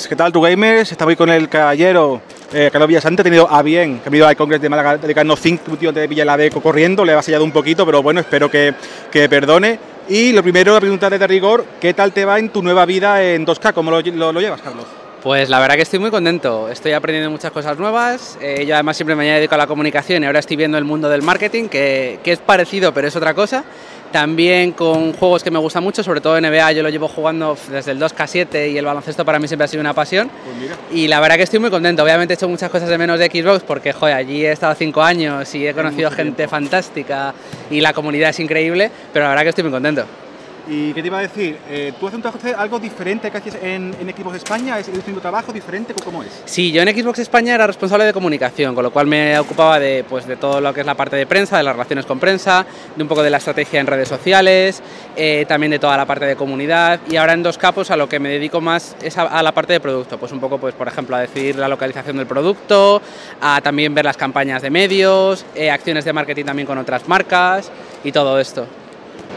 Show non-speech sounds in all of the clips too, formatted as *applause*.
Pues, ¿qué tal, tu gamers? Estamos con el caballero eh, Carlos Villasante. Ha tenido a bien, que ha venido al Congreso de Málaga de Carno 5, un tío de Villalabeco corriendo, le ha sellado un poquito, pero bueno, espero que, que perdone. Y lo primero, la pregunta de rigor, ¿qué tal te va en tu nueva vida en 2K? ¿Cómo lo, lo llevas, Carlos? Pues la verdad que estoy muy contento, estoy aprendiendo muchas cosas nuevas, eh, yo además siempre me he dedicado a la comunicación y ahora estoy viendo el mundo del marketing, que, que, es parecido pero es otra cosa. También con juegos que me gustan mucho, sobre todo NBA, yo lo llevo jugando desde el 2K7 y el baloncesto para mí siempre ha sido una pasión. Pues y la verdad que estoy muy contento. Obviamente he hecho muchas cosas de menos de Xbox porque, joder, allí he estado cinco años y he conocido gente tiempo. fantástica y la comunidad es increíble, pero la verdad que estoy muy contento. ¿Y qué te iba a decir? Eh, ¿Tú haces un trabajo algo diferente que haces en, en Xbox España? ¿Es un trabajo diferente? ¿Cómo es? Sí, yo en Xbox España era responsable de comunicación, con lo cual me ocupaba de, pues, de todo lo que es la parte de prensa, de las relaciones con prensa, de un poco de la estrategia en redes sociales, eh, también de toda la parte de comunidad y ahora en dos capos a lo que me dedico más es a, a, la parte de producto, pues un poco, pues por ejemplo, a decidir la localización del producto, a también ver las campañas de medios, eh, acciones de marketing también con otras marcas y todo esto.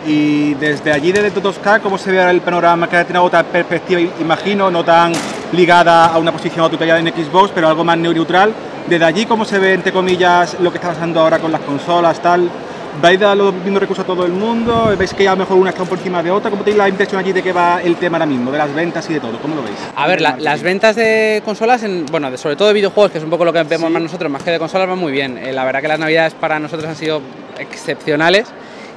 Y desde allí, desde 2K, ¿cómo se ve el panorama? Que tiene otra perspectiva, imagino, no tan ligada a una posición tutorial en Xbox, pero algo más neutral. Desde allí, ¿cómo se ve, entre comillas, lo que está pasando ahora con las consolas, tal? ¿Vais a dar los mismos recursos a todo el mundo? ¿Veis que a lo mejor una está por encima de otra? ¿Cómo tenéis la impresión allí de que va el tema ahora mismo, de las ventas y de todo? ¿Cómo lo veis? A ver, la, las ventas de consolas, en, bueno, de, sobre todo de videojuegos, que es un poco lo que vemos sí. más nosotros, más que de consolas, van muy bien. Eh, la verdad que las navidades para nosotros han sido excepcionales.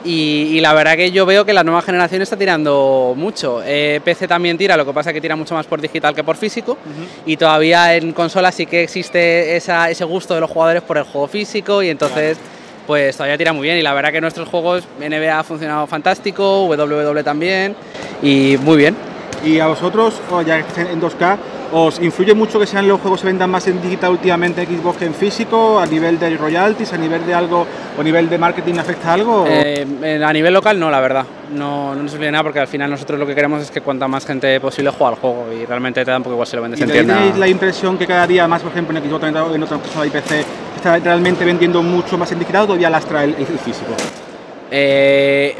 Y, y, la verdad que yo veo que la nueva generación está tirando mucho. Eh, PC también tira, lo que pasa es que tira mucho más por digital que por físico. Uh -huh. Y todavía en consolas sí que existe esa, ese gusto de los jugadores por el juego físico y entonces claro. pues todavía tira muy bien. Y la verdad que nuestros juegos, NBA ha funcionado fantástico, WWE también y muy bien. Y a vosotros, ya en 2K, ¿os influye mucho que sean los juegos se vendan más en digital últimamente en Xbox que en físico? ¿A nivel de royalties, a nivel de algo, o a nivel de marketing afecta algo? Eh, a nivel local no, la verdad. No, no nos influye nada porque al final nosotros lo que queremos es que cuanta más gente posible juegue al juego y realmente te da un poco igual si lo vendes ¿Y en tienda. ¿Tenéis la impresión que cada día más, por ejemplo, en Xbox o en otras cosas de PC, está realmente vendiendo mucho más en digital o todavía lastra el, el físico? Eh,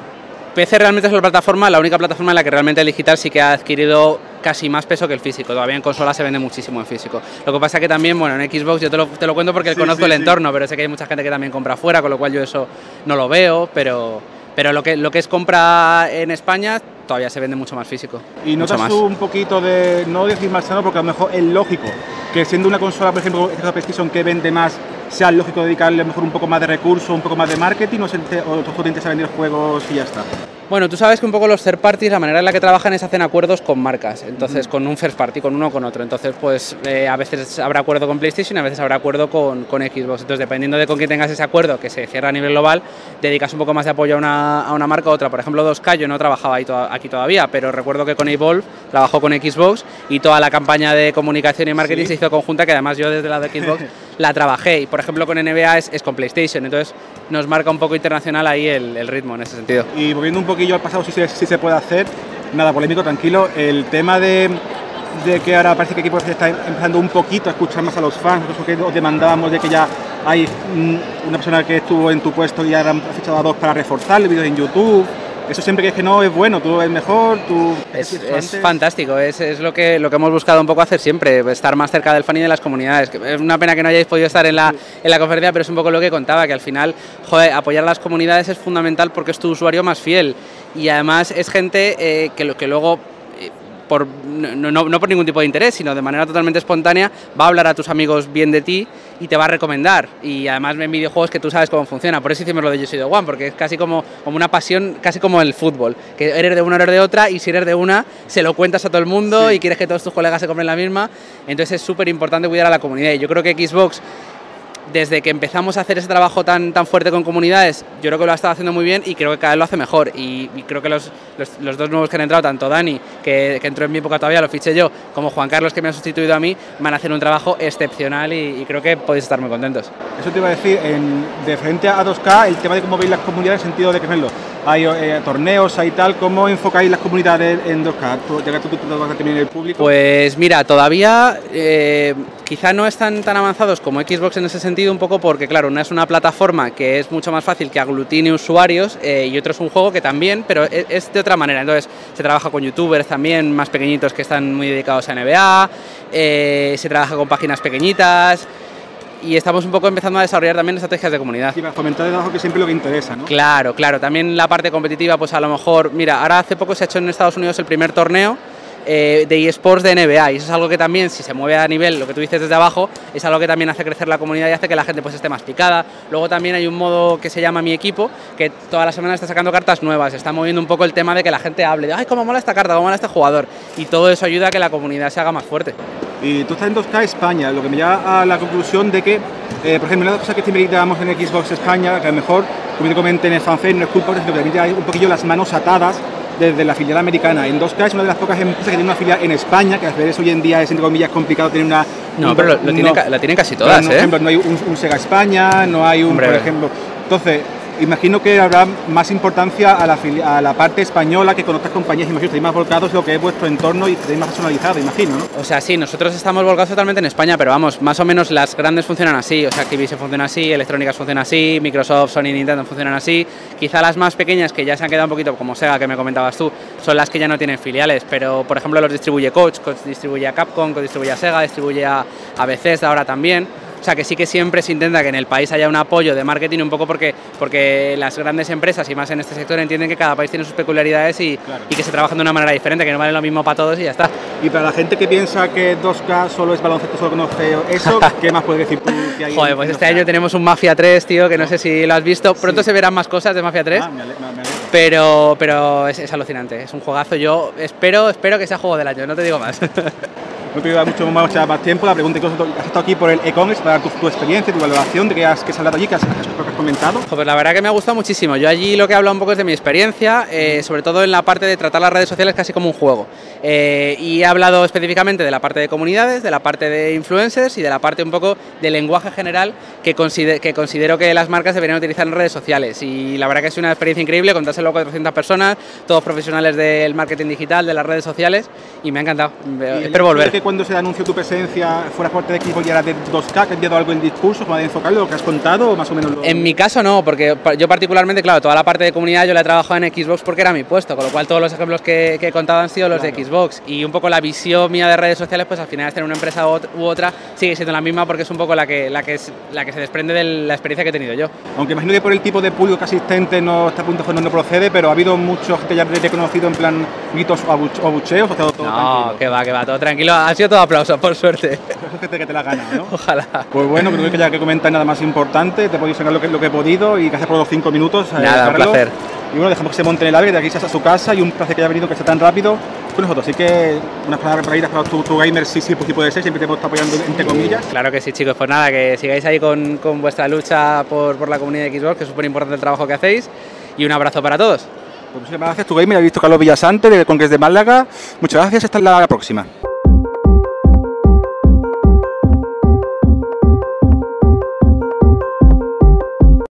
PC realmente es la plataforma, la única plataforma en la que realmente el digital sí que ha adquirido casi más peso que el físico. Todavía en consola se vende muchísimo en físico. Lo que pasa que también, bueno, en Xbox yo te lo, te lo cuento porque sí, conozco sí, el entorno, pero sé que hay mucha gente que también compra fuera, con lo cual yo eso no lo veo, pero, pero lo, que, lo que es compra en España todavía se vende mucho más físico. ¿Y notas más. un poquito de, no decir más sano, porque a lo mejor es lógico que siendo una consola, por ejemplo, esta PlayStation que vende más, sea lógico dedicarle a lo mejor un poco más de recursos, un poco más de marketing, o, o te interesa vender juegos y ya está? Bueno, tú sabes que un poco los third parties, la manera en la que trabajan es hacen acuerdos con marcas, entonces con un first party, con uno o con otro. Entonces, pues eh, a veces habrá acuerdo con PlayStation a veces habrá acuerdo con, con, Xbox. Entonces, dependiendo de con quién tengas ese acuerdo, que se cierra a nivel global, dedicas un poco más de apoyo a una, a una marca u otra. Por ejemplo, 2K, yo no trabajaba to aquí todavía, pero recuerdo que con Evolve trabajó con Xbox y toda la campaña de comunicación y marketing ¿Sí? se hizo conjunta, que además yo desde la de Xbox *laughs* la trabajé. Y por ejemplo, con NBA es, es con PlayStation. Entonces, nos marca un poco internacional ahí el, ritmo en ese sentido. Y volviendo un poquillo al pasado, si se, si se puede hacer, nada polémico, tranquilo, el tema de, de que ahora parece que equipo está empezando un poquito a escuchar más a los fans, nosotros que os demandábamos de que ya hay mm, una persona que estuvo en tu puesto y ahora ha fichado a dos para reforzar el vídeo en YouTube, eso siempre que es que no es bueno, tú es mejor, tú... Es, es fantástico, es, es, lo, que, lo que hemos buscado un poco hacer siempre, estar más cerca del fan y de las comunidades. Es una pena que no hayáis podido estar en la, en la conferencia, pero es un poco lo que contaba, que al final, joder, apoyar a las comunidades es fundamental porque es tu usuario más fiel y además es gente eh, que, que luego por, no, no, no, por ningún tipo de interés, sino de manera totalmente espontánea, va a hablar a tus amigos bien de ti y te va a recomendar. Y además en videojuegos que tú sabes cómo funciona. Por eso hicimos lo de Yo soy de One, porque es casi como, como una pasión, casi como el fútbol. Que eres de una, eres de otra, y si eres de una, se lo cuentas a todo el mundo sí. y quieres que todos tus colegas se compren la misma. Entonces es súper importante cuidar a la comunidad. Y yo creo que Xbox desde que empezamos a hacer ese trabajo tan, tan fuerte con comunidades, yo creo que lo ha estado haciendo muy bien y creo que cada vez lo hace mejor. Y, creo que los, los, dos nuevos que han entrado, tanto Dani, que, entró en mi época todavía, lo fiché yo, como Juan Carlos, que me ha sustituido a mí, van a hacer un trabajo excepcional y, creo que podéis estar muy contentos. Eso te iba a decir, de frente a 2K, el tema de cómo veis las comunidades en sentido de que, hay eh, torneos, hay tal. ¿Cómo enfocáis las comunidades en 2K? ¿Tú, ya que tú, vas a tener el público. Pues mira, todavía eh, quizá no están tan avanzados como Xbox en ese sentido, un poco porque, claro, una es una plataforma que es mucho más fácil que aglutine usuarios eh, y otro es un juego que también, pero es, es, de otra manera. Entonces, se trabaja con youtubers también más pequeñitos que están muy dedicados a NBA, se trabaja con páginas pequeñitas y estamos un poco empezando a desarrollar también estrategias de comunidad. Y para fomentar debajo que siempre lo que interesa, ¿no? Claro, claro. También la parte competitiva, pues a lo mejor, mira, ahora hace poco se ha hecho en Estados Unidos el primer torneo eh, de eSports de NBA y eso es algo que también, si se mueve a nivel, lo que tú dices desde abajo, es algo que también hace crecer la comunidad y hace que la gente pues esté más picada. Luego también hay un modo que se llama Mi Equipo, que toda la semana está sacando cartas nuevas, está moviendo un poco el tema de que la gente hable de, ay, cómo mola esta carta, cómo mola este jugador, y todo eso ayuda a que la comunidad se haga más fuerte. Y tú estás en 2K España, lo que me lleva a la conclusión de que, eh, por ejemplo, una de las cosas que siempre gritamos en Xbox España, que a lo mejor, como te comenté en el fanfare, no es culpa, sino que también hay un poquillo las manos atadas desde la filial americana. En 2K es una de las pocas empresas que tiene una filial en España, que a veces hoy en día es, entre comillas, complicado tener una... No, pero lo, lo tiene, la tienen casi todas, no, ¿eh? Por ejemplo, no hay un, un Sega España, no hay un, Hombre. por ejemplo... Entonces, imagino que habrá más importancia a la, parte española que con otras compañías, imagino, estáis más volcados lo que es vuestro entorno y estáis más personalizado, imagino, ¿no? O sea, sí, nosotros estamos volcados totalmente en España, pero vamos, más o menos las grandes funcionan así, o sea, Activision funciona así, Electrónicas funciona así, Microsoft, Sony, Nintendo funcionan así, quizá las más pequeñas que ya se han quedado un poquito como Sega, que me comentabas tú, son las que ya no tienen filiales, pero por ejemplo los distribuye Coach, Coach distribuye a Capcom, Coach distribuye a Sega, distribuye a, a ahora también, o sea que sí que siempre se intenta que en el país haya un apoyo de marketing un poco porque, porque las grandes empresas y más en este sector entienden que cada país tiene sus peculiaridades y, Claro. y que se trabajan de una manera diferente, que no vale lo mismo para todos y ya está. Y para la gente que piensa que 2K solo es baloncesto, solo conoce eso, *laughs* ¿qué más puedes decir tú que hay Joder, pues 2K? este año tenemos un Mafia 3, tío, que no sé si lo has visto. Pronto se verán más cosas de Mafia 3, Ah, me ale- pero, pero es, es alucinante, es un juegazo. Yo espero, espero que sea juego del año, no te digo más. *laughs* No te voy a dar mucho más, más tiempo. La pregunta que has estado aquí por el e-commerce para dar tu, tu experiencia, tu valoración de que has, que has hablado allí, que has, has- que has comentado. Pues la verdad que me ha gustado muchísimo. Yo allí lo que he hablado un poco es de mi experiencia, eh, sobre todo en la parte de tratar las redes sociales casi como un juego. Eh, y he hablado específicamente de la parte de comunidades, de la parte de influencers y de la parte un poco de lenguaje general que, consider- que considero que las marcas deberían utilizar en redes sociales. Y la verdad que es una experiencia increíble, contárselo a 400 personas, todos profesionales del marketing digital, de las redes sociales, y me ha encantado. Espero volver. Que cuando se anunció tu presencia fuera parte de equipo y era de 2K, ¿que ha cambiado algo en discurso, forma de enfocarlo, lo que has contado o más o menos lo... En mi caso no, porque yo particularmente, claro, toda la parte de comunidad yo la he trabajado en Xbox porque era mi puesto, con lo cual todos los ejemplos que, que he contado han sido los de Xbox. Y un poco la visión mía de redes sociales, pues al final es tener una empresa u ot- u otra, sigue siendo la misma porque es un poco la que, la que, es, la que se desprende de la experiencia que he tenido yo. Aunque imagino que por el tipo de público que asistente no está a punto de no procede, pero ha habido mucho gente ya reconocido en plan gritos o abuch- o abucheos, o estado todo No, tranquilo. que va, que va, todo tranquilo. Ha sido todo aplauso, por suerte. Eso es que te la gana, ¿no? Ojalá. Pues bueno, creo que ya que comentar nada más importante, te podido sacar lo que, lo que he podido y gracias por los cinco minutos. eh, Nada, un placer. Y bueno, dejamos que se monte en el que de aquí se a su casa y un placer que haya venido, que sea tan rápido con nosotros. Así que unas palabras para ir tu, tu gamer, sí, sí, pues sí puede ser, siempre te hemos estado apoyando entre comillas. Claro que sí, chicos. Pues nada, que sigáis ahí con, con vuestra lucha por, por la comunidad de Xbox, que es súper importante el trabajo que hacéis. Y un abrazo para todos. Pues muchas gracias, tu gamer, ha visto Carlos Villasante del Congreso de Málaga. Muchas gracias, hasta la próxima.